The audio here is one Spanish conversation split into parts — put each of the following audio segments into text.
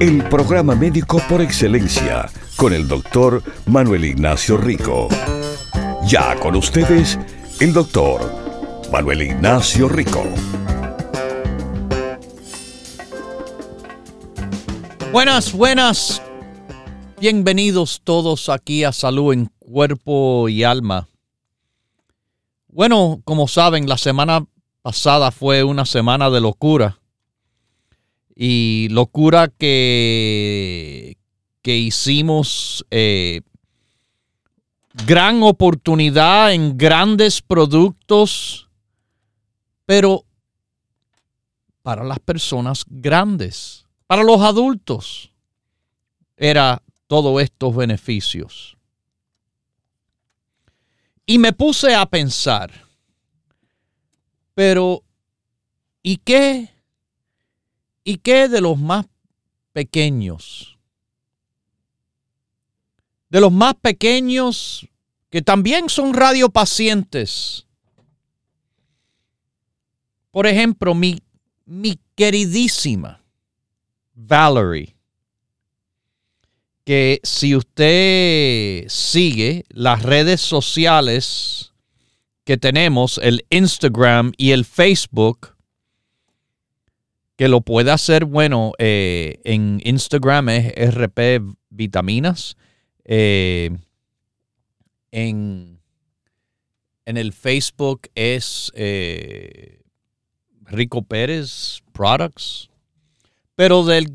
El programa médico por excelencia con el doctor Manuel Ignacio Rico. Ya con ustedes, el doctor Manuel Ignacio Rico. Buenas, buenas. Bienvenidos todos aquí a Salud en Cuerpo y Alma. Bueno, como saben, la semana pasada fue una semana de locura. Y locura que, que hicimos eh, gran oportunidad en grandes productos, pero para las personas grandes, para los adultos, era todos estos beneficios. Y me puse a pensar, pero ¿y qué? ¿Y qué de los más pequeños? de los más pequeños que también son radiopacientes. Por ejemplo, mi, mi queridísima Valerie, que si usted sigue las redes sociales que tenemos, el Instagram y el Facebook, que lo puede hacer, bueno, eh, en Instagram es RP Vitaminas eh, en, en, el Facebook es eh, Rico Pérez Products. Pero del,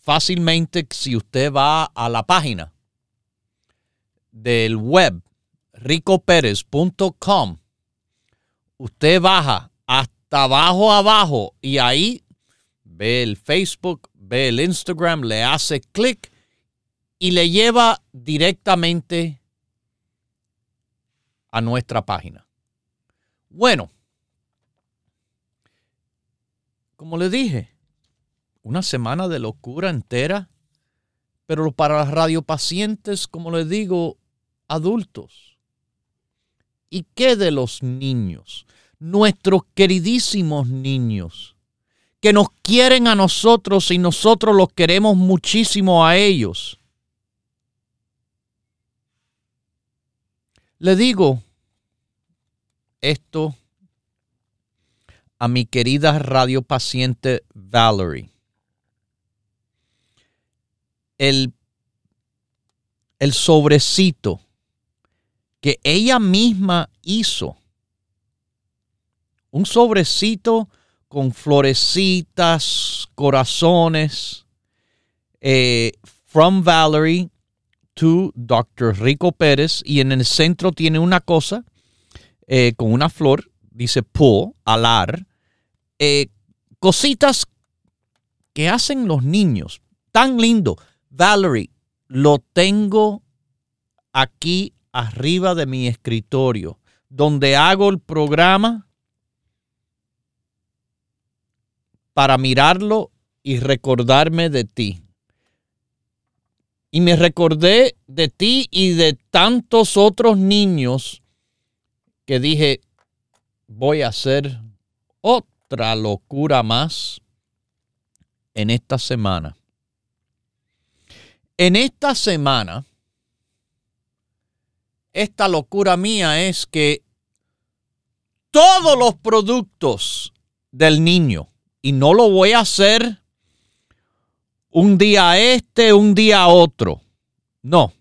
fácilmente, si usted va a la página del web ricopérez.com, usted baja hasta abajo, abajo, y ahí ve el Facebook, ve el Instagram, le hace clic y le lleva directamente a nuestra página. Bueno, como le dije, una semana de locura entera, pero para los radiopacientes, como le digo, adultos. ¿Y qué de los niños? Nuestros queridísimos niños, que nos quieren a nosotros y nosotros los queremos muchísimo a ellos Le digo esto a mi querida radiopaciente Valerie. El, el sobrecito que ella misma hizo. Un sobrecito con florecitas, corazones. Eh, from Valerie to Dr. Rico Pérez y en el centro tiene una cosa eh, con una flor, dice pull, alar, eh, cositas que hacen los niños. Tan lindo. Valerie, lo tengo aquí arriba de mi escritorio, donde hago el programa para mirarlo y recordarme de ti. Y me recordé de ti y de tantos otros niños que dije, voy a hacer otra locura más en esta semana. En esta semana, esta locura mía es que todos los productos del niño, y no lo voy a hacer un día este, un día otro. No.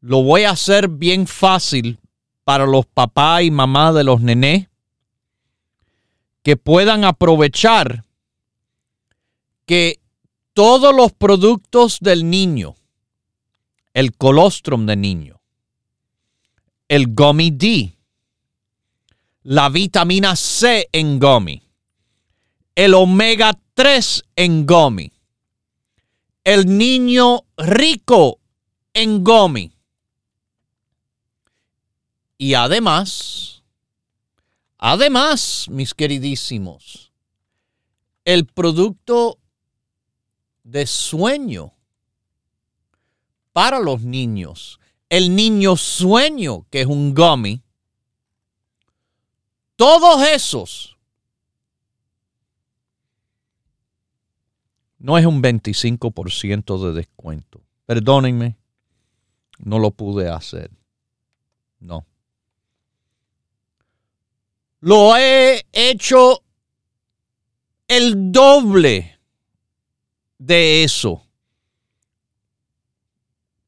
Lo voy a hacer bien fácil para los papás y mamás de los nenes que puedan aprovechar que todos los productos del niño, el colostrum del niño, el gummy D, la vitamina C en gummy, el omega 3 en gummy, el niño rico en Gomi. Y además, además, mis queridísimos, el producto de sueño para los niños, el niño sueño, que es un gummy, todos esos no es un 25% de descuento. Perdónenme, no lo pude hacer. No. Lo he hecho el doble de eso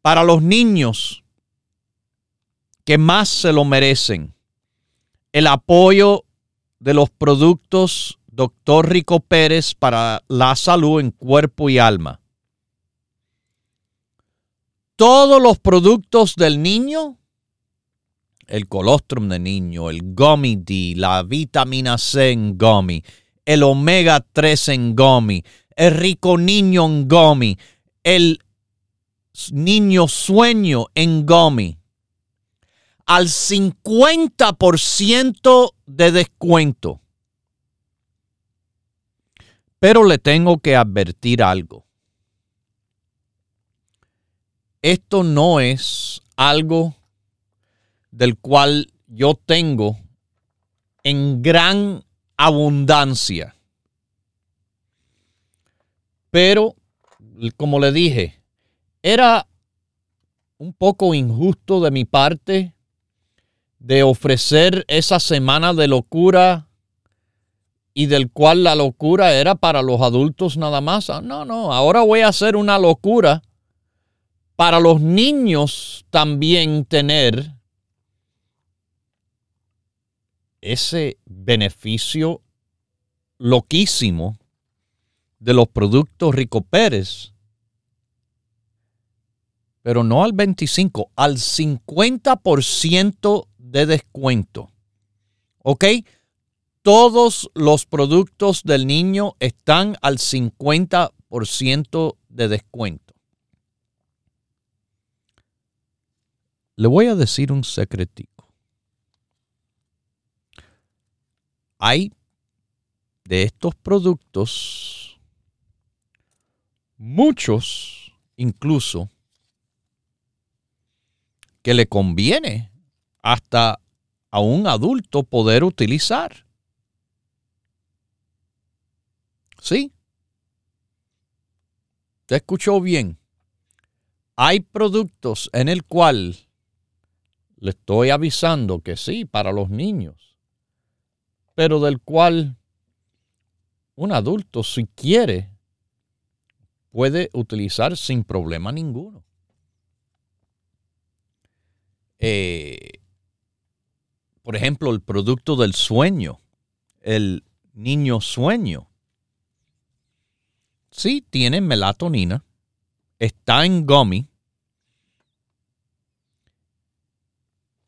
para los niños que más se lo merecen. El apoyo de los productos Dr. Rico Pérez para la salud en cuerpo y alma. Todos los productos del niño, el colostrum de niño, el gummy D, la vitamina C en gummy, el omega 3 en gummy, el rico niño en gummy, el niño sueño en gummy, al 50% de descuento. Pero le tengo que advertir algo. Esto no es algo del cual yo tengo en gran abundancia. Pero, como le dije, era un poco injusto de mi parte de ofrecer esa semana de locura y del cual la locura era para los adultos nada más. Ah, no, no, ahora voy a hacer una locura para los niños también tener ese beneficio loquísimo de los productos Rico Pérez, pero no al 25, al 50% de descuento. ¿Ok? Todos los productos del niño están al 50% de descuento. Le voy a decir un secretico. Hay de estos productos, muchos incluso, que le conviene hasta a un adulto poder utilizar. ¿Sí? ¿Te escuchó bien? Hay productos en el cual le estoy avisando que sí, para los niños, pero del cual un adulto, si quiere, puede utilizar sin problema ninguno. Eh, por ejemplo, el producto del sueño, el niño sueño. Sí, tiene melatonina, está en gummy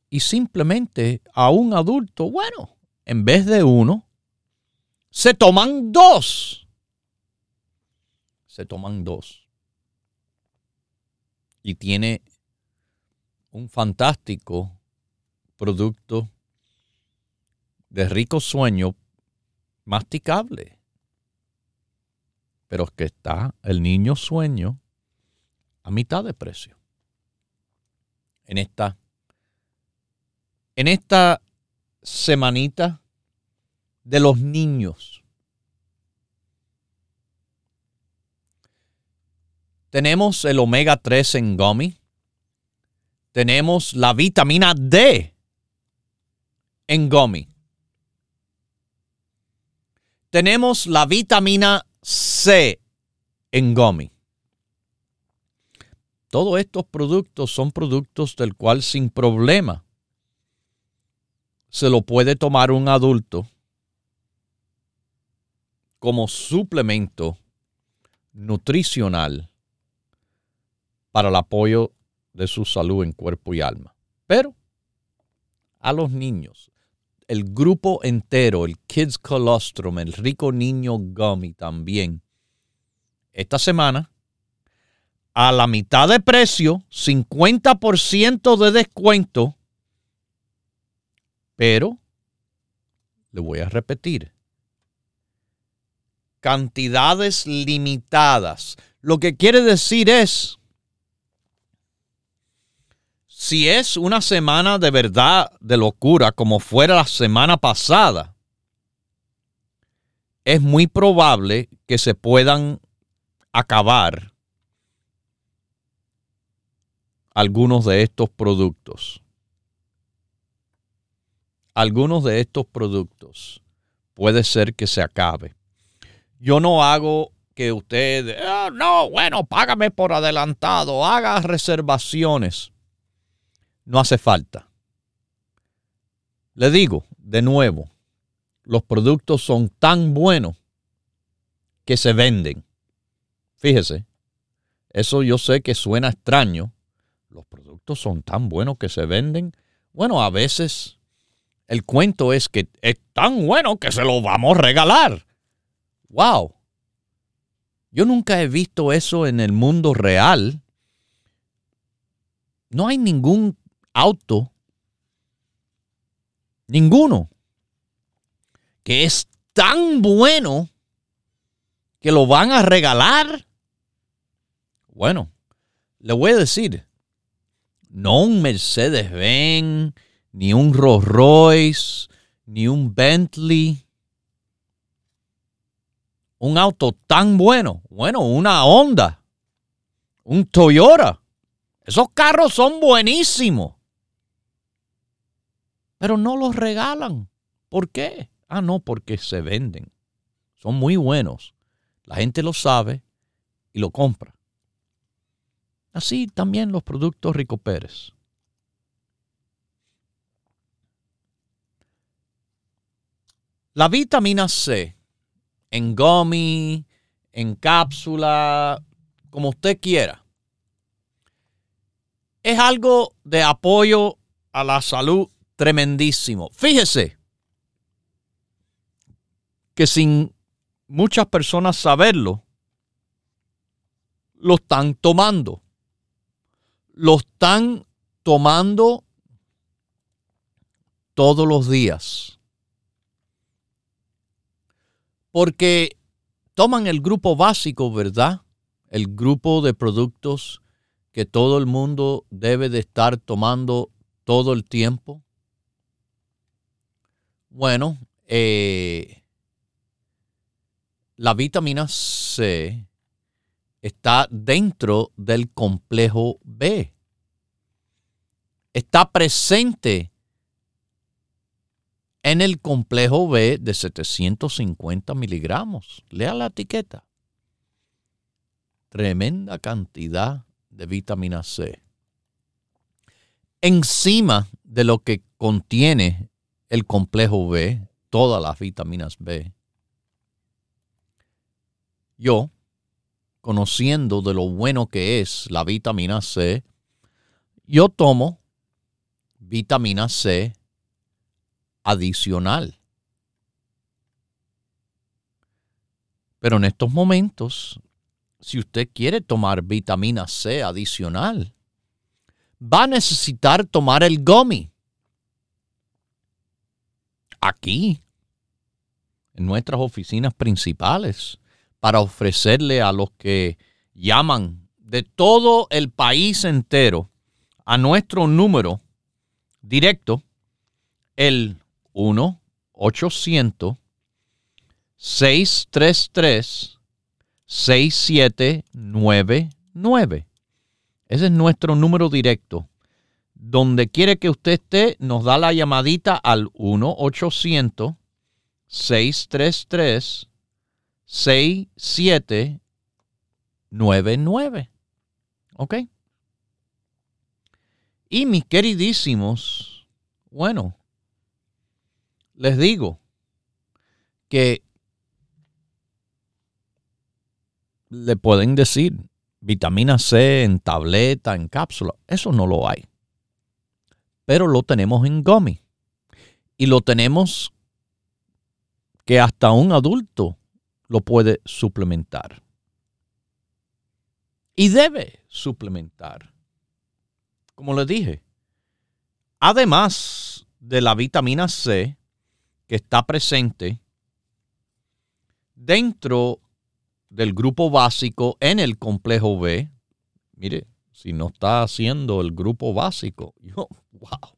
y simplemente a un adulto, bueno, en vez de uno, se toman dos. Se toman dos. Y tiene un fantástico producto de rico sueño masticable. Pero que está el niño sueño a mitad de precio. En esta, en esta semanita de los niños. Tenemos el omega 3 en gummy. Tenemos la vitamina D en gummy. Tenemos la vitamina C en. Todos estos productos son productos del cual sin problema se lo puede tomar un adulto como suplemento nutricional para el apoyo de su salud en cuerpo y alma. Pero a los niños, el grupo entero, el Kids Colostrum, el rico niño gummy también, esta semana a la mitad de precio, 50% de descuento, pero le voy a repetir, cantidades limitadas. Lo que quiere decir es, si es una semana de verdad de locura como fuera la semana pasada, es muy probable que se puedan acabar algunos de estos productos. Algunos de estos productos puede ser que se acabe. Yo no hago que usted, ah, no, bueno, págame por adelantado, haga reservaciones. No hace falta. Le digo de nuevo, los productos son tan buenos que se venden. Fíjese, eso yo sé que suena extraño. Los productos son tan buenos que se venden. Bueno, a veces el cuento es que es tan bueno que se lo vamos a regalar. ¡Wow! Yo nunca he visto eso en el mundo real. No hay ningún auto, ninguno, que es tan bueno que lo van a regalar. Bueno, le voy a decir, no un Mercedes-Benz, ni un Rolls Royce, ni un Bentley un auto tan bueno, bueno, una Honda, un Toyota. Esos carros son buenísimos. Pero no los regalan. ¿Por qué? Ah, no, porque se venden. Son muy buenos. La gente lo sabe y lo compra. Así también los productos Rico Pérez. La vitamina C en gummy, en cápsula, como usted quiera. Es algo de apoyo a la salud tremendísimo. Fíjese que sin muchas personas saberlo, lo están tomando. Lo están tomando todos los días porque toman el grupo básico, ¿verdad? El grupo de productos que todo el mundo debe de estar tomando todo el tiempo. Bueno, eh, la vitamina C está dentro del complejo B. Está presente en el complejo B de 750 miligramos. Lea la etiqueta. Tremenda cantidad de vitamina C. Encima de lo que contiene el complejo B, todas las vitaminas B, yo, conociendo de lo bueno que es la vitamina C, yo tomo vitamina C adicional. Pero en estos momentos, si usted quiere tomar vitamina C adicional, va a necesitar tomar el gummy. Aquí, en nuestras oficinas principales, para ofrecerle a los que llaman de todo el país entero a nuestro número directo, el 1-800-633-6799. Ese es nuestro número directo. Donde quiere que usted esté, nos da la llamadita al 1-800-633-6799. ¿Ok? Y mis queridísimos, bueno, les digo que le pueden decir vitamina C en tableta, en cápsula. Eso no lo hay. Pero lo tenemos en gummy. Y lo tenemos que hasta un adulto lo puede suplementar. y debe suplementar. Como les dije, además de la vitamina C que está presente dentro del grupo básico en el complejo B, mire, si no está haciendo el grupo básico, yo, wow,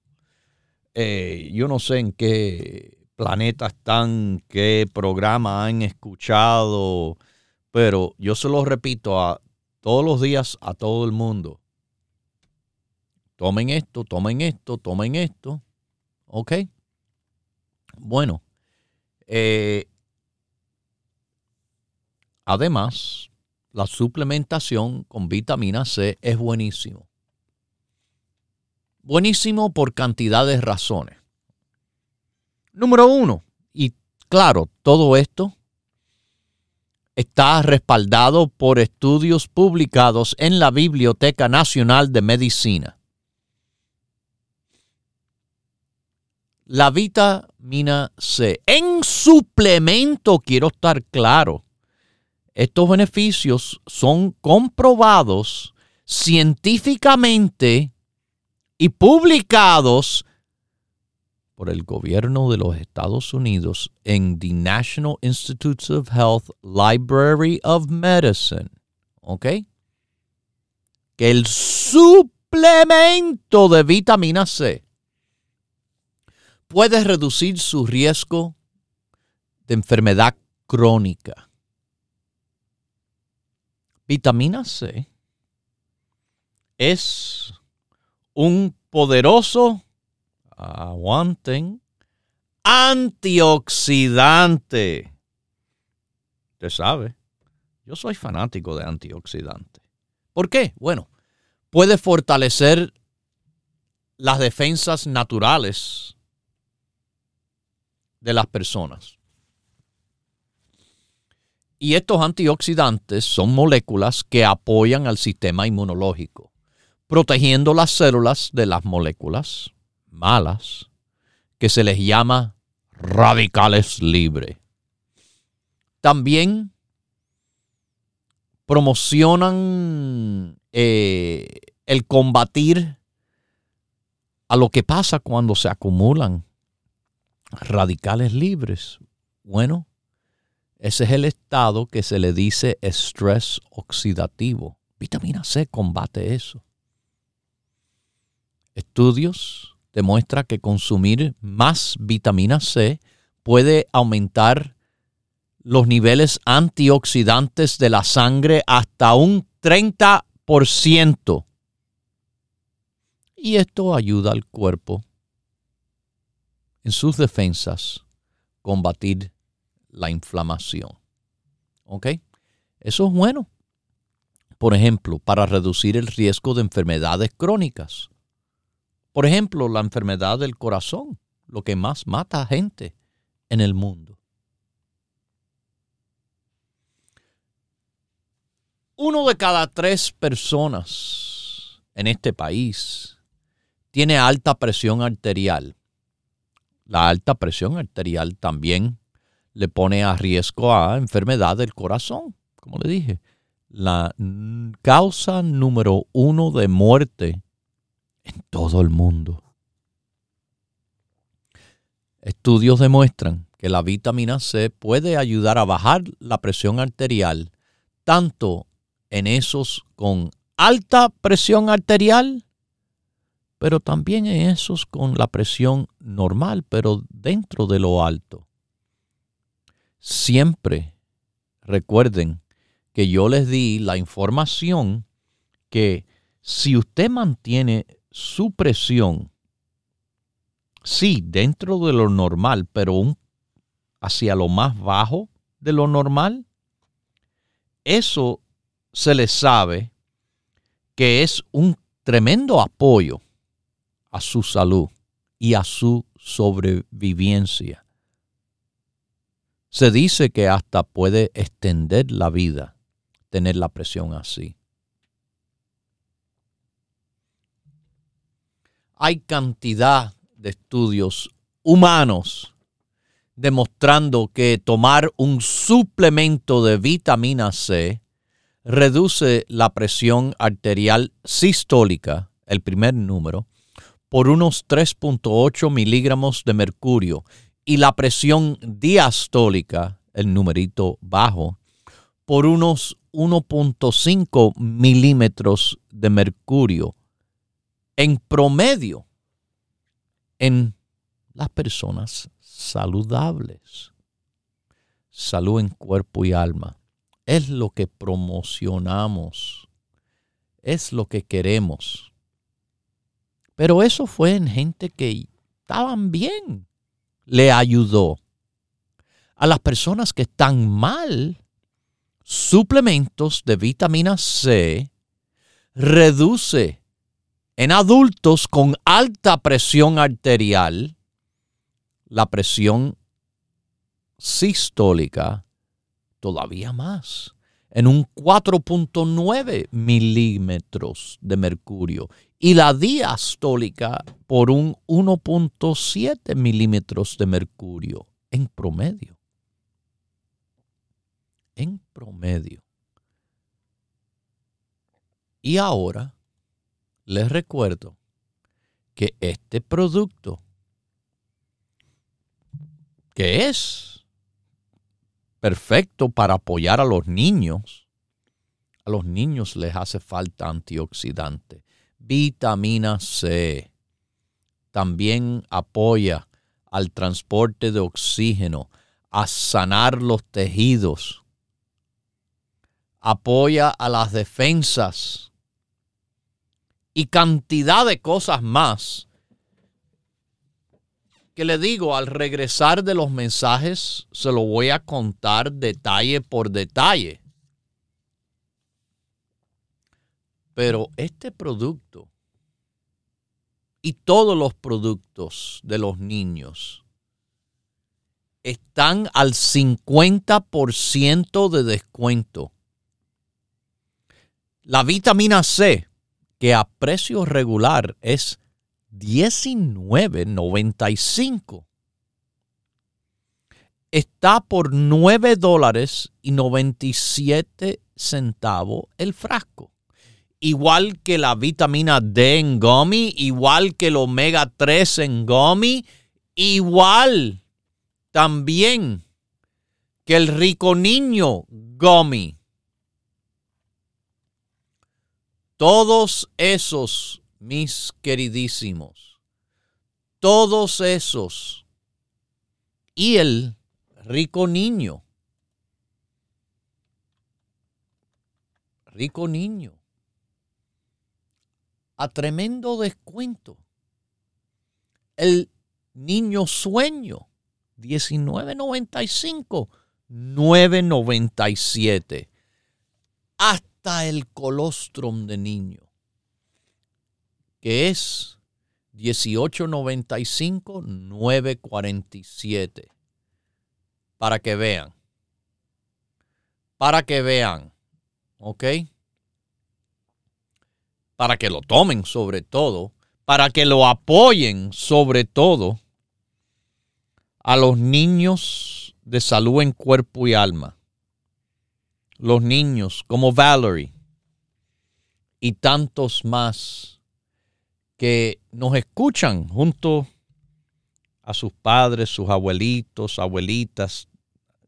eh, yo no sé en qué planeta están, qué programa han escuchado, pero yo se lo repito a todos los días a todo el mundo. Tomen esto, tomen esto, tomen esto. ¿Ok? Bueno, eh, además, la suplementación con vitamina C es buenísimo. Buenísimo por cantidad de razones. Número uno, y claro, todo esto está respaldado por estudios publicados en la Biblioteca Nacional de Medicina. La vitamina C en suplemento, quiero estar claro, estos beneficios son comprobados científicamente y publicados por el gobierno de los Estados Unidos en the National Institutes of Health Library of Medicine. ¿Ok? Que el suplemento de vitamina C puede reducir su riesgo de enfermedad crónica. Vitamina C es un poderoso, aguanten, antioxidante. Usted sabe, yo soy fanático de antioxidante. ¿Por qué? Bueno, puede fortalecer las defensas naturales de las personas. Y estos antioxidantes son moléculas que apoyan al sistema inmunológico protegiendo las células de las moléculas malas que se les llama radicales libres. También promocionan eh, el combatir a lo que pasa cuando se acumulan radicales libres. Bueno, ese es el estado que se le dice estrés oxidativo. Vitamina C combate eso. Estudios demuestran que consumir más vitamina C puede aumentar los niveles antioxidantes de la sangre hasta un 30%. Y esto ayuda al cuerpo en sus defensas combatir la inflamación. ¿Ok? Eso es bueno. Por ejemplo, para reducir el riesgo de enfermedades crónicas. Por ejemplo, la enfermedad del corazón, lo que más mata a gente en el mundo. Uno de cada tres personas en este país tiene alta presión arterial. La alta presión arterial también le pone a riesgo a enfermedad del corazón, como le dije. La causa número uno de muerte en todo el mundo. Estudios demuestran que la vitamina C puede ayudar a bajar la presión arterial tanto en esos con alta presión arterial, pero también en esos con la presión normal, pero dentro de lo alto. Siempre recuerden que yo les di la información que si usted mantiene su presión, sí, dentro de lo normal, pero hacia lo más bajo de lo normal, eso se le sabe que es un tremendo apoyo a su salud y a su sobrevivencia. Se dice que hasta puede extender la vida tener la presión así. hay cantidad de estudios humanos demostrando que tomar un suplemento de vitamina C reduce la presión arterial sistólica, el primer número, por unos 3.8 miligramos de mercurio y la presión diastólica, el numerito bajo, por unos 1.5 milímetros de mercurio en promedio en las personas saludables. Salud en cuerpo y alma. Es lo que promocionamos. Es lo que queremos. Pero eso fue en gente que estaban bien. Le ayudó. A las personas que están mal, suplementos de vitamina C reduce en adultos con alta presión arterial la presión sistólica todavía más, en un 4.9 milímetros de mercurio y la diastólica por un 1.7 milímetros de mercurio en promedio. En promedio. Y ahora les recuerdo que este producto, que es perfecto para apoyar a los niños, a los niños les hace falta antioxidante, vitamina C. También apoya al transporte de oxígeno, a sanar los tejidos, apoya a las defensas y cantidad de cosas más que le digo, al regresar de los mensajes, se lo voy a contar detalle por detalle. Pero este producto y todos los productos de los niños están al 50% de descuento. La vitamina C que a precio regular es 19.95. Está por 9 dólares y 97 centavos el frasco. Igual que la vitamina D en gummy, igual que el omega 3 en gummy, igual también que el rico niño gummy. Todos esos, mis queridísimos, todos esos y el rico niño, rico niño, a tremendo descuento. El niño sueño, 19.95, 9.97. Hasta el colostrum de niño, que es 1895 947. Para que vean. Para que vean. ¿Ok? Para que lo tomen sobre todo. Para que lo apoyen sobre todo a los niños de salud en cuerpo y alma los niños como Valerie y tantos más que nos escuchan junto a sus padres, sus abuelitos, abuelitas,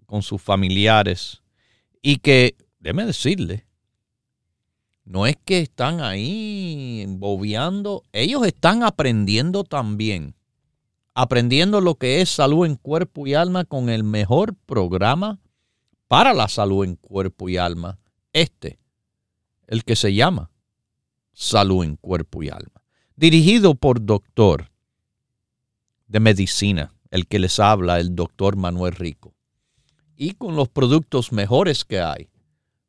con sus familiares y que, déme decirle, no es que están ahí bobeando, ellos están aprendiendo también, aprendiendo lo que es salud en cuerpo y alma con el mejor programa para la salud en cuerpo y alma, este, el que se llama Salud en Cuerpo y Alma, dirigido por doctor de medicina, el que les habla, el doctor Manuel Rico, y con los productos mejores que hay,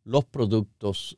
los productos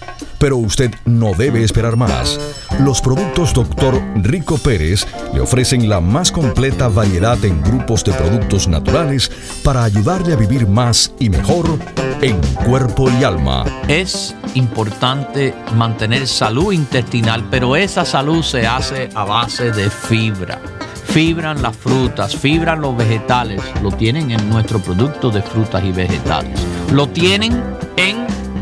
Pero usted no debe esperar más. Los productos Dr. Rico Pérez le ofrecen la más completa variedad en grupos de productos naturales para ayudarle a vivir más y mejor en cuerpo y alma. Es importante mantener salud intestinal, pero esa salud se hace a base de fibra fibran las frutas, fibran los vegetales, lo tienen en nuestro producto de frutas y vegetales. Lo tienen en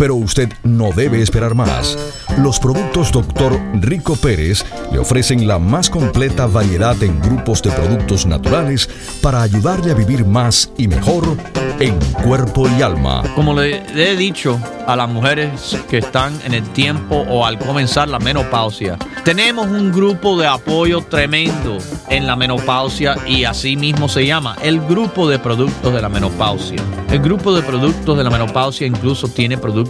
Pero usted no debe esperar más. Los productos Dr. Rico Pérez le ofrecen la más completa variedad en grupos de productos naturales para ayudarle a vivir más y mejor en cuerpo y alma. Como le he dicho a las mujeres que están en el tiempo o al comenzar la menopausia, tenemos un grupo de apoyo tremendo en la menopausia y así mismo se llama el grupo de productos de la menopausia. El grupo de productos de la menopausia incluso tiene productos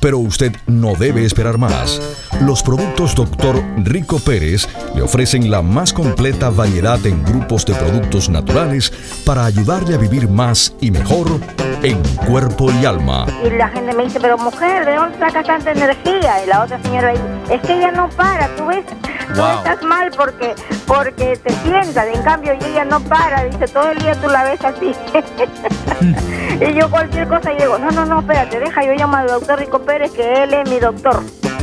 Pero usted no debe esperar más. Los productos Dr. Rico Pérez le ofrecen la más completa variedad en grupos de productos naturales para ayudarle a vivir más y mejor en cuerpo y alma. Y la gente me dice, pero mujer, ¿de dónde saca tanta energía? Y la otra señora dice, es que ella no para, tú ves, tú estás mal porque, porque te sientas, en cambio y ella no para, dice, todo el día tú la ves así. y yo cualquier cosa y digo, no, no, no, espérate, deja, yo llamo al doctor Rico Pérez que él es mi doctor.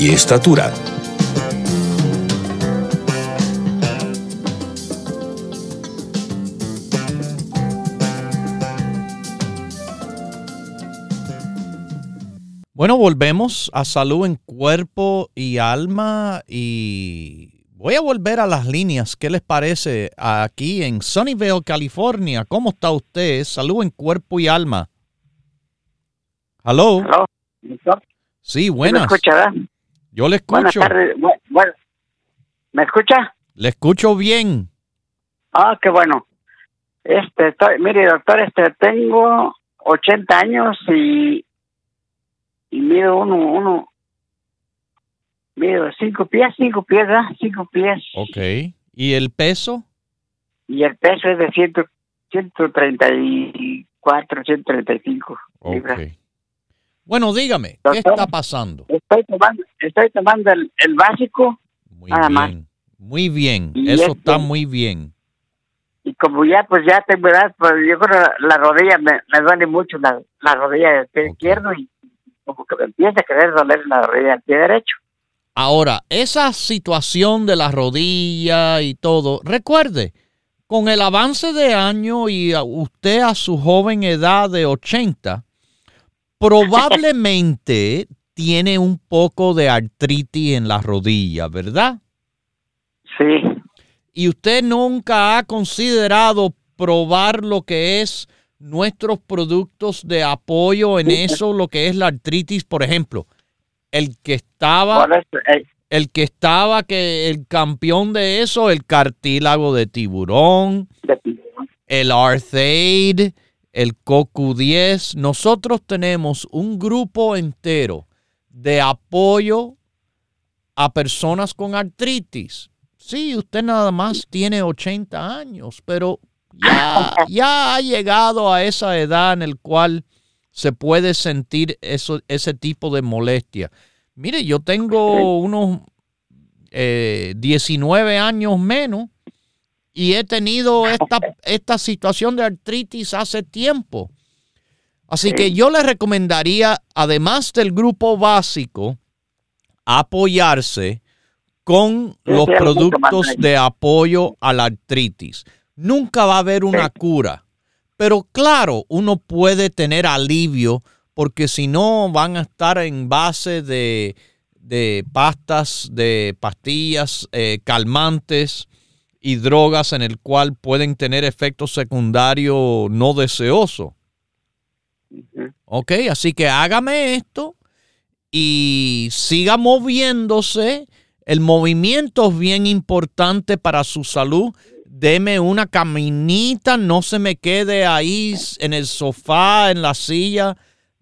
y estatura. Bueno, volvemos a salud en cuerpo y alma y voy a volver a las líneas. ¿Qué les parece aquí en Sunnyvale, California? ¿Cómo está usted? Salud en cuerpo y alma. Hello. Sí, buenas. ¿Me escucha, Yo le escucho. Buenas tardes. Bueno, ¿Me escucha? Le escucho bien. Ah, qué bueno. Este, estoy, mire, doctor, este, tengo 80 años y y mido uno, uno, mido cinco pies, cinco pies, ¿verdad? Cinco pies. Ok. ¿Y el peso? Y el peso es de ciento, 134, 135 libras. Bueno, dígame, ¿qué está pasando? Estoy tomando, estoy tomando el, el básico, muy nada bien, más. Muy bien, eso está muy bien. Y como ya, pues ya tengo edad, pues yo creo la, rodilla me, me, duele mucho, la, la rodilla del pie izquierdo y como que me empieza a querer doler la rodilla del pie derecho. Ahora, esa situación de la rodilla y todo, recuerde, con el avance de año y usted a su joven edad de 80, probablemente tiene un poco de artritis en la rodilla, ¿verdad? Sí. ¿Y usted nunca ha considerado probar lo que es nuestros productos de apoyo en eso, lo que es la artritis, por ejemplo, el que estaba, eh, el que estaba, que el campeón de eso, el cartílago de tiburón, el Arthaid, el CoQ10, nosotros tenemos un grupo entero de apoyo a personas con artritis. Sí, usted nada más tiene 80 años, pero ya, ha llegado a esa edad en el cual se puede sentir eso, ese tipo de molestia. Mire, yo tengo unos 19 eh, años menos y he tenido esta, esta situación de artritis hace tiempo. Así que yo le recomendaría, además del grupo básico, apoyarse con los productos de apoyo a la artritis. Nunca va a haber una cura. Pero claro, uno puede tener alivio porque si no van a estar en base de, pastas, de pastillas eh, calmantes y drogas en el cual pueden tener efectos secundarios no deseosos. Ok, así que hágame esto y siga moviéndose. El movimiento es bien importante para su salud deme una caminita, no se me quede ahí en el sofá, en la silla,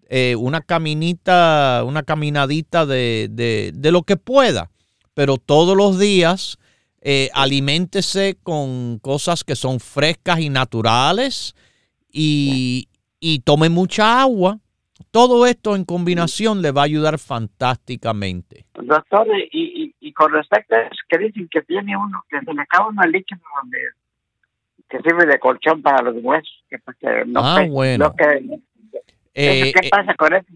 eh, una caminita, una caminadita de, lo que pueda. Pero todos los días eh, aliméntese con cosas que son frescas y naturales y, y tome mucha agua. Todo esto en combinación le va a ayudar fantásticamente. Doctor, y, y, con respecto a eso que dicen que tiene uno, que se le acaba una líquido donde que sirve de colchón para los huesos. Que, no ah, bueno. Eh, ¿Qué pasa con eso?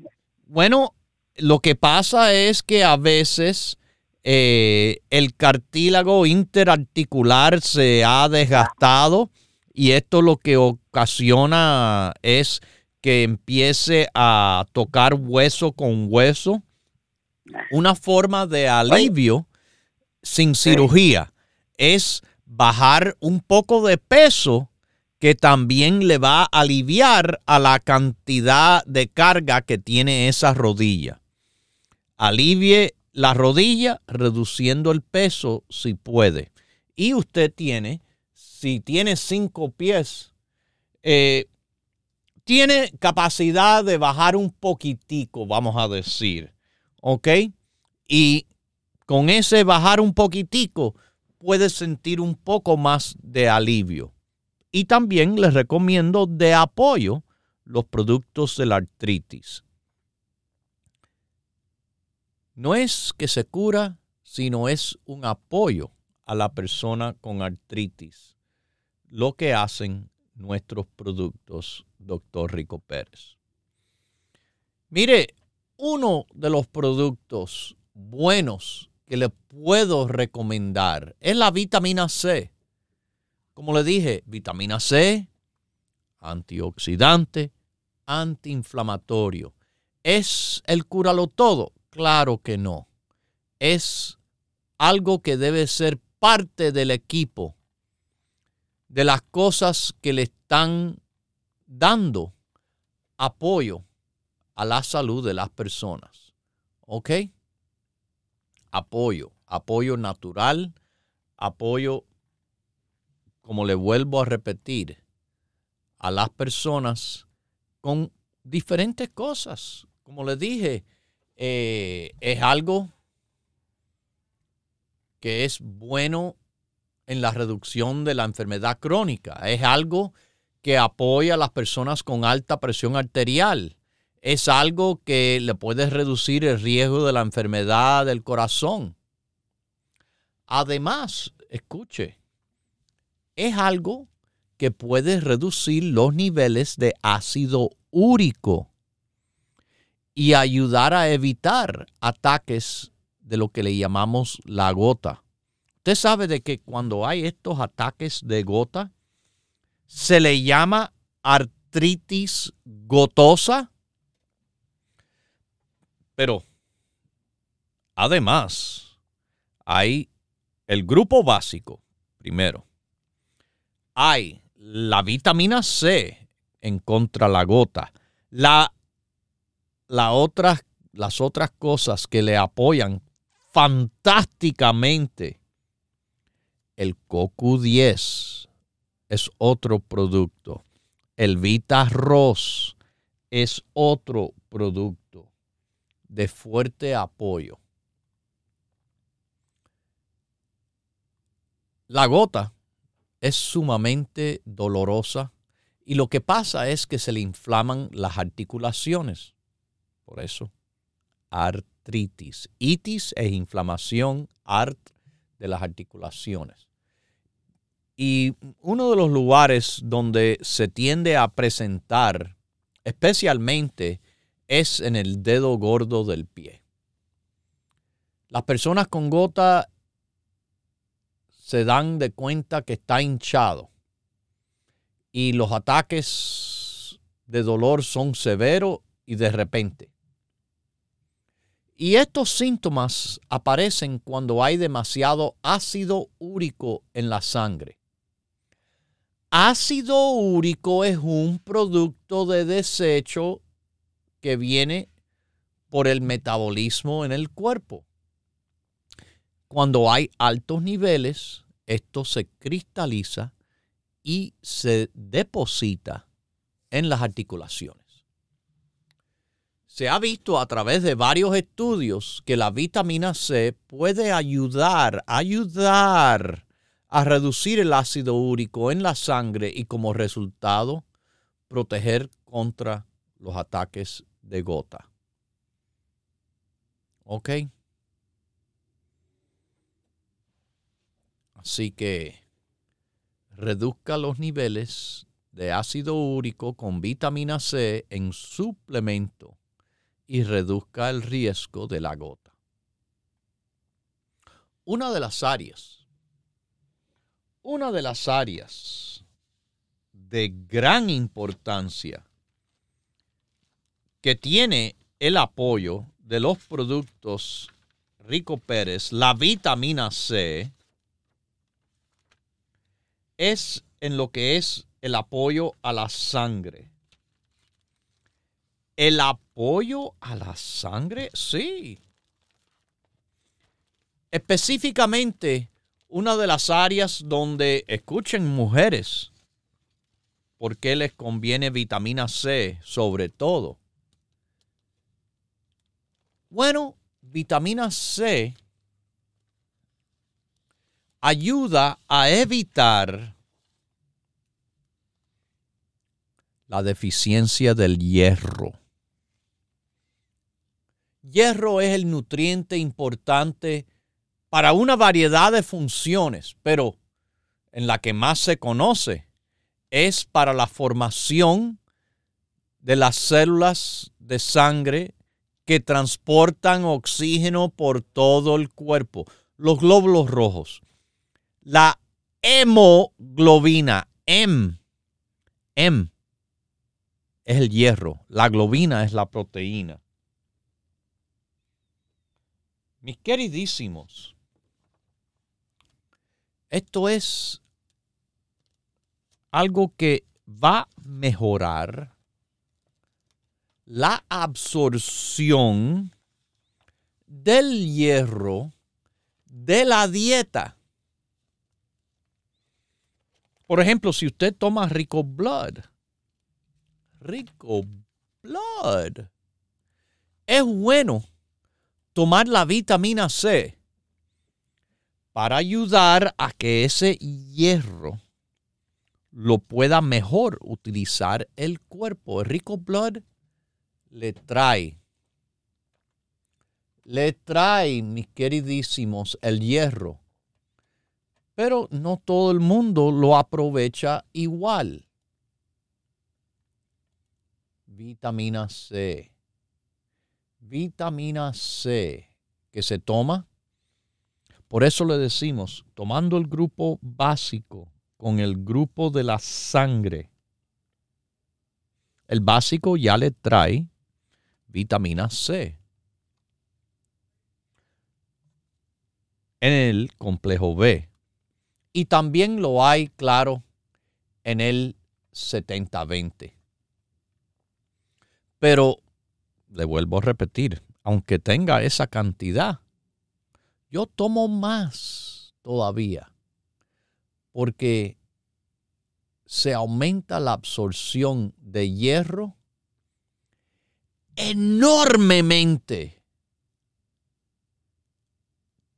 Bueno, lo que pasa es que a veces eh, el cartílago interarticular se ha desgastado y esto lo que ocasiona es que empiece a tocar hueso con hueso. Una forma de alivio sin cirugía es bajar un poco de peso que también le va a aliviar a la cantidad de carga que tiene esa rodilla. Alivie la rodilla reduciendo el peso si puede. Y usted tiene, si tiene cinco pies, eh, tiene capacidad de bajar un poquitico, vamos a decir. ¿Ok? Y con ese bajar un poquitico puede sentir un poco más de alivio. Y también les recomiendo de apoyo los productos de la artritis. No es que se cura, sino es un apoyo a la persona con artritis. Lo que hacen nuestros productos, doctor Rico Pérez. Mire, uno de los productos buenos que le puedo recomendar es la vitamina C. Como le dije, vitamina C, antioxidante, antiinflamatorio. ¿Es el cúralo todo? Claro que no. Es algo que debe ser parte del equipo, de las cosas que le están dando apoyo a la salud de las personas. ¿Ok? Apoyo, apoyo natural, apoyo, como le vuelvo a repetir, a las personas con diferentes cosas. Como le dije, eh, es algo que es bueno en la reducción de la enfermedad crónica. Es algo que apoya a las personas con alta presión arterial. Es algo que le puede reducir el riesgo de la enfermedad del corazón. Además, escuche, es algo que puede reducir los niveles de ácido úrico y ayudar a evitar ataques de lo que le llamamos la gota. Usted sabe de que cuando hay estos ataques de gota, se le llama artritis gotosa. Pero además hay el grupo básico, primero. Hay la vitamina C en contra la gota. La, la las otras cosas que le apoyan fantásticamente. El CoQ10 es otro producto. El Vita Ross es otro producto de fuerte apoyo. La gota es sumamente dolorosa y lo que pasa es que se le inflaman las articulaciones. Por eso, artritis. Itis es inflamación, art de las articulaciones. Y uno de los lugares donde se tiende a presentar especialmente es en el dedo gordo del pie. Las personas con gota se dan de cuenta que está hinchado y los ataques de dolor son severos y de repente. Y estos síntomas aparecen cuando hay demasiado ácido úrico en la sangre. Ácido úrico es un producto de desecho que viene por el metabolismo en el cuerpo. Cuando hay altos niveles, esto se cristaliza y se deposita en las articulaciones. Se ha visto a través de varios estudios que la vitamina C puede ayudar, ayudar a reducir el ácido úrico en la sangre y como resultado proteger contra los ataques de gota. ¿Ok? Así que reduzca los niveles de ácido úrico con vitamina C en suplemento y reduzca el riesgo de la gota. Una de las áreas, una de las áreas de gran importancia que tiene el apoyo de los productos Rico Pérez, la vitamina C, es en lo que es el apoyo a la sangre. El apoyo a la sangre, sí. Específicamente, una de las áreas donde escuchen mujeres, ¿por qué les conviene vitamina C sobre todo? Bueno, vitamina C ayuda a evitar la deficiencia del hierro. Hierro es el nutriente importante para una variedad de funciones, pero en la que más se conoce es para la formación de las células de sangre que transportan oxígeno por todo el cuerpo, los glóbulos rojos. La hemoglobina, M, M, es el hierro, la globina es la proteína. Mis queridísimos, esto es algo que va a mejorar la absorción del hierro de la dieta. Por ejemplo, si usted toma rico blood, rico blood, es bueno tomar la vitamina C para ayudar a que ese hierro lo pueda mejor utilizar el cuerpo. El rico blood le trae, le trae, mis queridísimos, el hierro. Pero no todo el mundo lo aprovecha igual. Vitamina C. Vitamina C que se toma. Por eso le decimos, tomando el grupo básico con el grupo de la sangre, el básico ya le trae vitamina C. En el complejo B. Y también lo hay, claro, en el 70-20. Pero, le vuelvo a repetir, aunque tenga esa cantidad, yo tomo más todavía. Porque se aumenta la absorción de hierro enormemente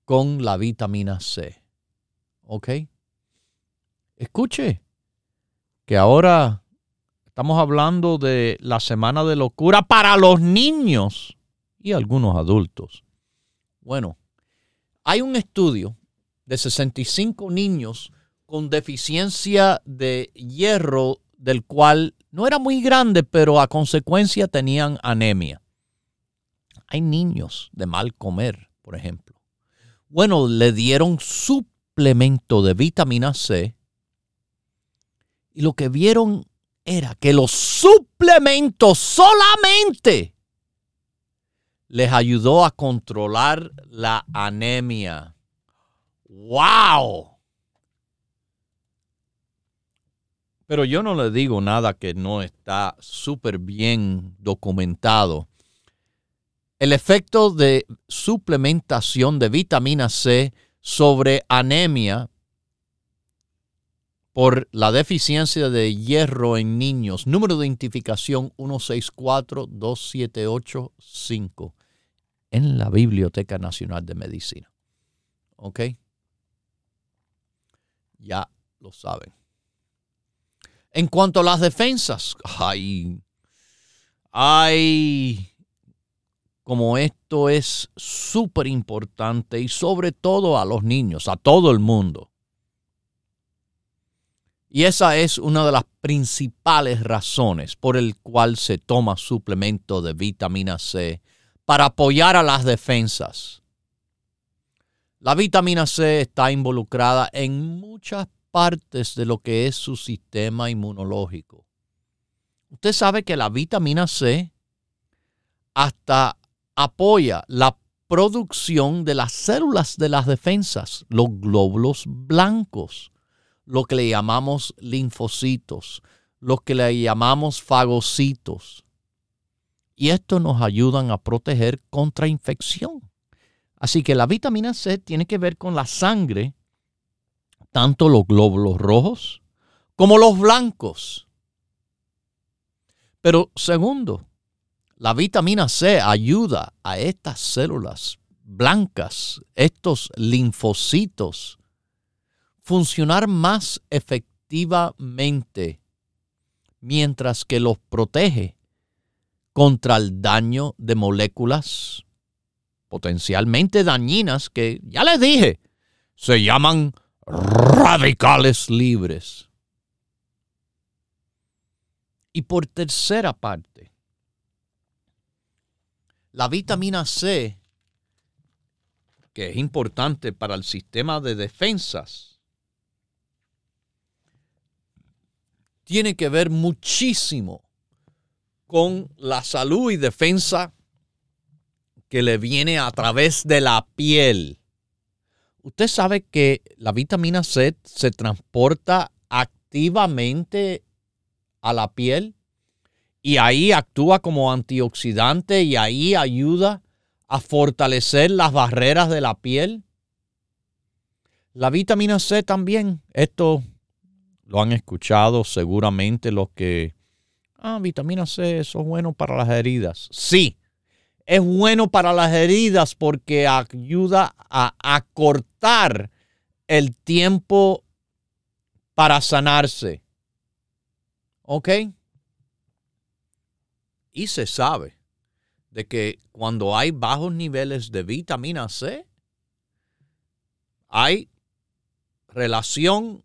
con la vitamina C. ¿Ok? Escuche que ahora estamos hablando de la semana de locura para los niños y algunos adultos. Bueno, hay un estudio de 65 niños con deficiencia de hierro del cual no era muy grande, pero a consecuencia tenían anemia. Hay niños de mal comer, por ejemplo. Bueno, le dieron suplemento de vitamina C y lo que vieron era que los suplementos solamente les ayudó a controlar la anemia. ¡Wow! Pero yo no le digo nada que no está súper bien documentado. El efecto de suplementación de vitamina C sobre anemia por la deficiencia de hierro en niños. Número de identificación 164-2785 en la Biblioteca Nacional de Medicina. ¿Ok? Ya lo saben. En cuanto a las defensas, ay, ay, como esto es súper importante y sobre todo a los niños, a todo el mundo. Y esa es una de las principales razones por el cual se toma suplemento de vitamina C para apoyar a las defensas. La vitamina C está involucrada en muchas partes de lo que es su sistema inmunológico. Usted sabe que la vitamina C hasta apoya la producción de las células de las defensas, los glóbulos blancos, lo que le llamamos linfocitos, lo que le llamamos fagocitos. Y esto nos ayudan a proteger contra infección. Así que la vitamina C tiene que ver con la sangre tanto los glóbulos rojos como los blancos. Pero segundo, la vitamina C ayuda a estas células blancas, estos linfocitos, funcionar más efectivamente mientras que los protege contra el daño de moléculas potencialmente dañinas que, ya les dije, se llaman radicales libres. Y por tercera parte, la vitamina C, que es importante para el sistema de defensas, tiene que ver muchísimo con la salud y defensa que le viene a través de la piel. Usted sabe que la vitamina C se transporta activamente a la piel y ahí actúa como antioxidante y ahí ayuda a fortalecer las barreras de la piel. La vitamina C también, esto lo han escuchado seguramente los que, ah, vitamina C, eso es bueno para las heridas. Sí, es bueno para las heridas porque ayuda a acortar el tiempo para sanarse. ¿Ok? Y se sabe de que cuando hay bajos niveles de vitamina C, hay relación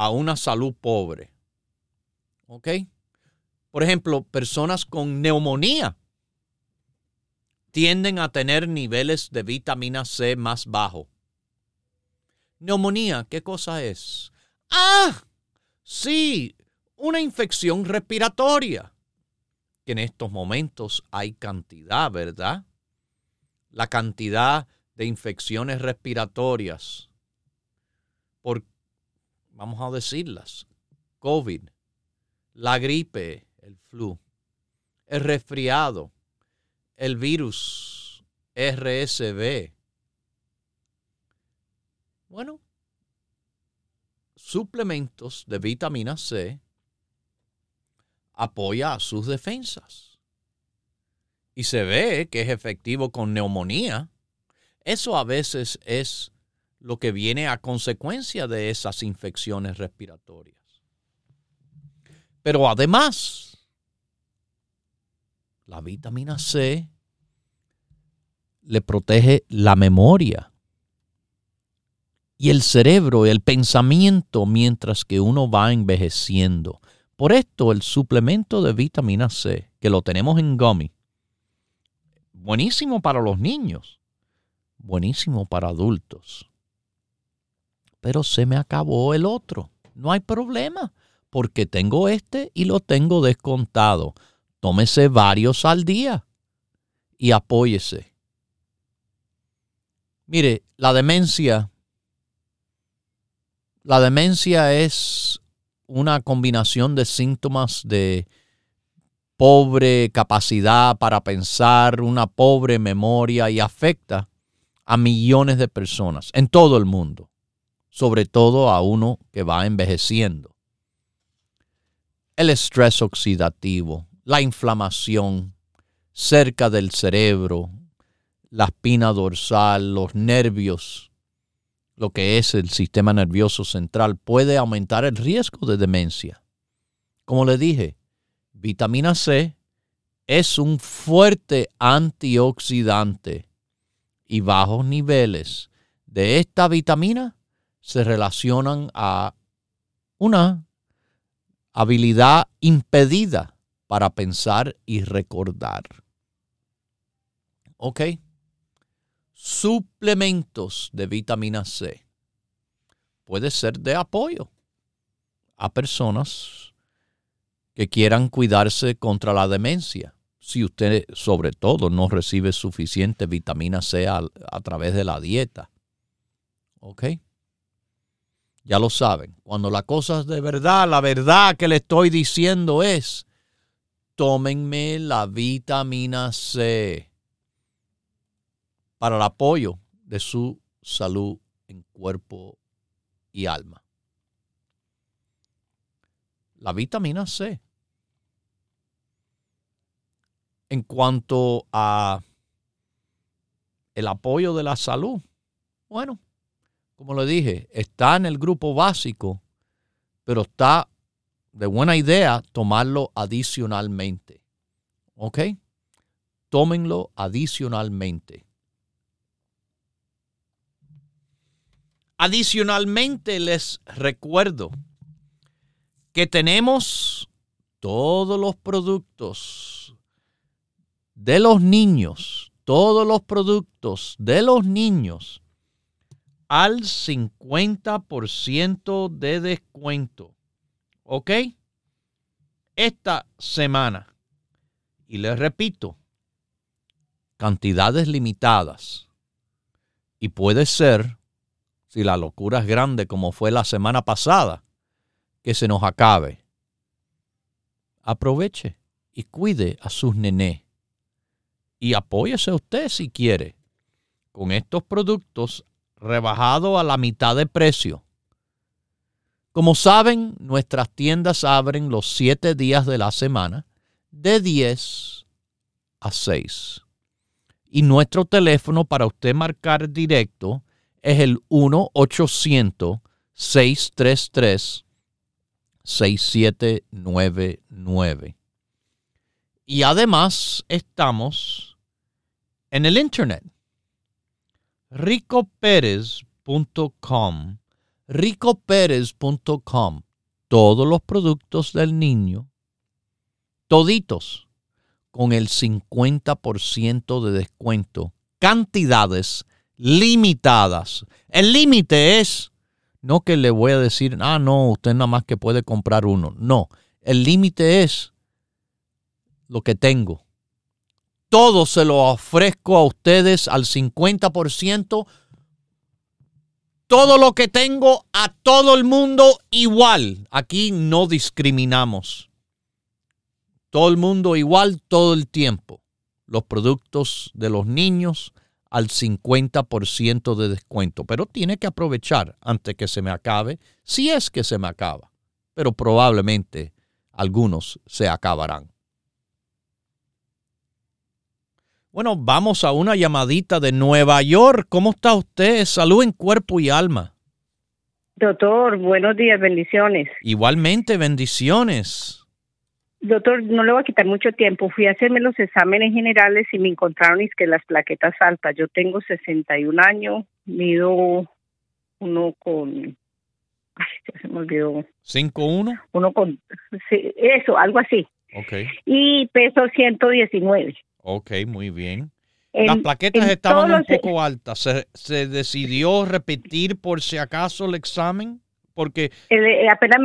a una salud pobre. ¿Ok? Por ejemplo, personas con neumonía tienden a tener niveles de vitamina C más bajos. Neumonía, ¿qué cosa es? Ah, sí, una infección respiratoria. Que en estos momentos hay cantidad, ¿verdad? La cantidad de infecciones respiratorias vamos a decirlas, COVID, la gripe, el flu, el resfriado, el virus RSV. Bueno, suplementos de vitamina C apoya a sus defensas. Y se ve que es efectivo con neumonía. Eso a veces es lo que viene a consecuencia de esas infecciones respiratorias. Pero además, la vitamina C le protege la memoria y el cerebro, el pensamiento mientras que uno va envejeciendo. Por esto el suplemento de vitamina C, que lo tenemos en gummy, buenísimo para los niños, buenísimo para adultos. Pero se me acabó el otro. No hay problema, porque tengo este y lo tengo descontado. Tómese varios al día y apóyese. Mire, la demencia, la demencia es una combinación de síntomas de pobre capacidad para pensar, una pobre memoria y afecta a millones de personas en todo el mundo, sobre todo a uno que va envejeciendo. El estrés oxidativo, la inflamación cerca del cerebro, la espina dorsal, los nervios, lo que es el sistema nervioso central, puede aumentar el riesgo de demencia. Como le dije, vitamina C es un fuerte antioxidante y bajos niveles de esta vitamina se relacionan a una habilidad impedida para pensar y recordar. ¿Ok? Suplementos de vitamina C. Puede ser de apoyo a personas que quieran cuidarse contra la demencia. Si usted sobre todo no recibe suficiente vitamina C a, a través de la dieta. ¿Ok? Ya lo saben. Cuando la cosa es de verdad, la verdad que le estoy diciendo es tómenme la vitamina C para el apoyo de su salud en cuerpo y alma. La vitamina C. En cuanto a el apoyo de la salud, bueno, como lo dije, está en el grupo básico, pero está de buena idea tomarlo adicionalmente. ¿Ok? Tómenlo adicionalmente. Adicionalmente les recuerdo que tenemos todos los productos de los niños, todos los productos de los niños al 50% de descuento. ¿Ok? Esta semana. Y les repito, cantidades limitadas. Y puede ser si la locura es grande como fue la semana pasada, que se nos acabe. Aproveche y cuide a sus nené. Y apóyese usted si quiere con estos productos rebajados a la mitad de precio. Como saben, nuestras tiendas abren los siete días de la semana de 10 a 6. Y nuestro teléfono para usted marcar directo es el 1-800-633-6799. Y además estamos en el internet. ricoperez.com ricoperez.com todos los productos del niño toditos con el 50% de descuento cantidades limitadas. El límite es no que le voy a decir, ah, no, usted nada más que puede comprar uno. No, el límite es lo que tengo. Todo se lo ofrezco a ustedes al 50%. Todo lo que tengo a todo el mundo igual. Aquí no discriminamos. Todo el mundo igual todo el tiempo. Los productos de los niños, al 50% de descuento, pero tiene que aprovechar antes que se me acabe, si es que se me acaba, pero probablemente algunos se acabarán. Bueno, vamos a una llamadita de Nueva York. ¿Cómo está usted? Salud en cuerpo y alma. Doctor, buenos días, bendiciones. Igualmente, bendiciones. Doctor, no le voy a quitar mucho tiempo. Fui a hacerme los exámenes generales y me encontraron es que las plaquetas altas. Yo tengo 61 años, mido uno con... Ay, se me olvidó. ¿5'1"? Uno con... Sí, eso, algo así. Ok. Y peso 119. Ok, muy bien. las plaquetas estaban un poco altas. ¿Se, ¿Se, decidió repetir por si acaso el examen? Porque... Eh, apenas,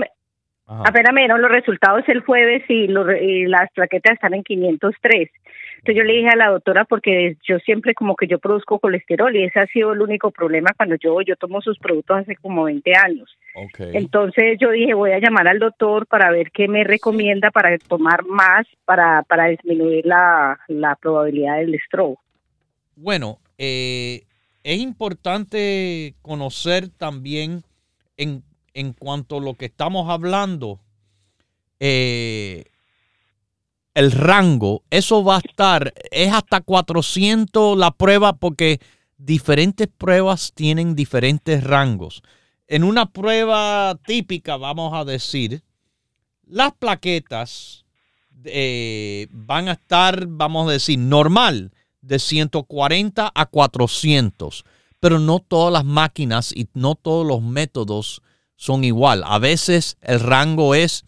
Apenas me dieron los resultados el jueves y, las plaquetas están en 503. Entonces yo le dije a la doctora porque yo siempre como que yo produzco colesterol y ese ha sido el único problema cuando yo yo tomo sus productos hace como 20 años. Entonces yo dije voy a llamar al doctor para ver qué me recomienda para tomar más para, para disminuir la, la probabilidad del stroke. Bueno, eh, es importante conocer también en en cuanto a lo que estamos hablando, eh, el rango, eso va a estar, es hasta 400 la prueba porque diferentes pruebas tienen diferentes rangos. En una prueba típica, vamos a decir, las plaquetas eh, van a estar, vamos a decir, normal, de 140 a 400, pero no todas las máquinas y no todos los métodos son igual. A veces el rango es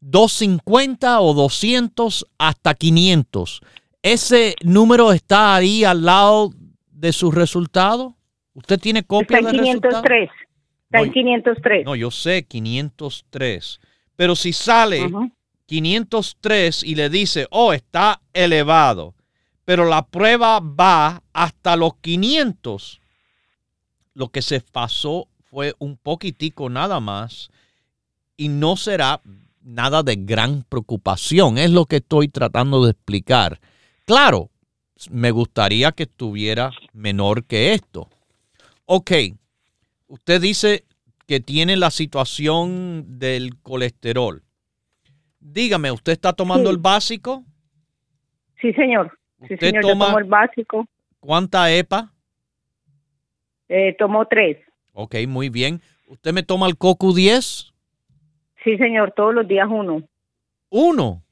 250 o 200 hasta 500. ¿Ese número está ahí al lado de sus resultados? ¿Usted tiene copia está en 503. Está en 503. No, yo sé 503. Pero si sale 503 y le dice, oh, está elevado, pero la prueba va hasta los 500, lo que se pasó fue un poquitico nada más y no será nada de gran preocupación. Es lo que estoy tratando de explicar. Claro, me gustaría que estuviera menor que esto. Ok, usted dice que tiene la situación del colesterol. Dígame, ¿usted está tomando el básico? Sí, señor. Sí, señor, toma yo tomo el básico. ¿Cuánta EPA? Eh, tomo tres. Ok, muy bien. ¿Usted me toma el CoQ 10? Sí, señor, todos los días uno. ¿Uno?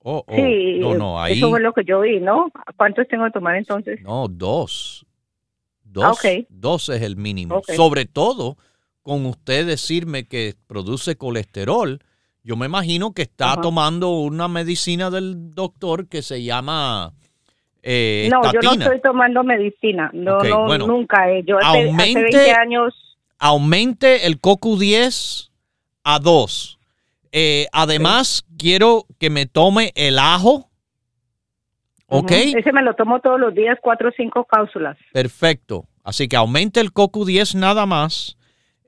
Oh, oh. Sí, no, no, ahí... eso fue lo que yo vi, ¿no? ¿Cuántos tengo que tomar entonces? No, dos. Dos, dos es el mínimo. Sobre todo con usted decirme que produce colesterol, yo me imagino que está tomando una medicina del doctor que se llama eh, no, yo no estoy tomando medicina. No, no nunca. Eh. Yo hace, aumente, 20 años. Aumente el CoQ10 a 2. Eh, además, quiero que me tome el ajo. ¿Ok? Ese me lo tomo todos los días, cuatro o cinco cápsulas. Perfecto. Así que aumente el CoQ10 nada más.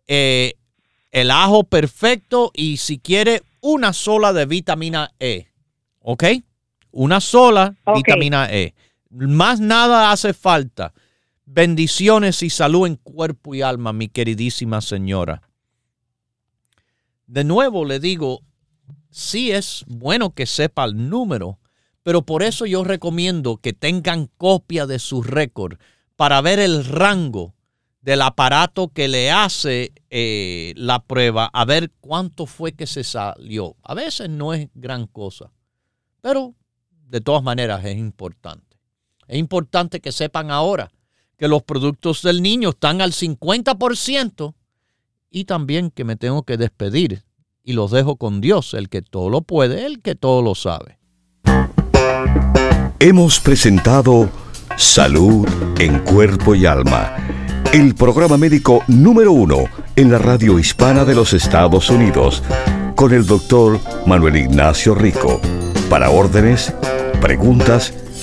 Eh, el ajo perfecto y si quiere una sola de vitamina E. ¿Ok? Una sola vitamina E. Más nada hace falta. Bendiciones y salud en cuerpo y alma, mi queridísima señora. De nuevo le digo, sí es bueno que sepa el número, pero por eso yo recomiendo que tengan copia de su récord para ver el rango del aparato que le hace eh, la prueba, a ver cuánto fue que se salió. A veces no es gran cosa, pero de todas maneras es importante. Es importante que sepan ahora que los productos del niño están al 50% y también que me tengo que despedir y los dejo con Dios, el que todo lo puede, el que todo lo sabe. Hemos presentado Salud en Cuerpo y Alma el programa médico número uno en la radio hispana de los Estados Unidos, con el doctor Manuel Ignacio Rico. Para órdenes, preguntas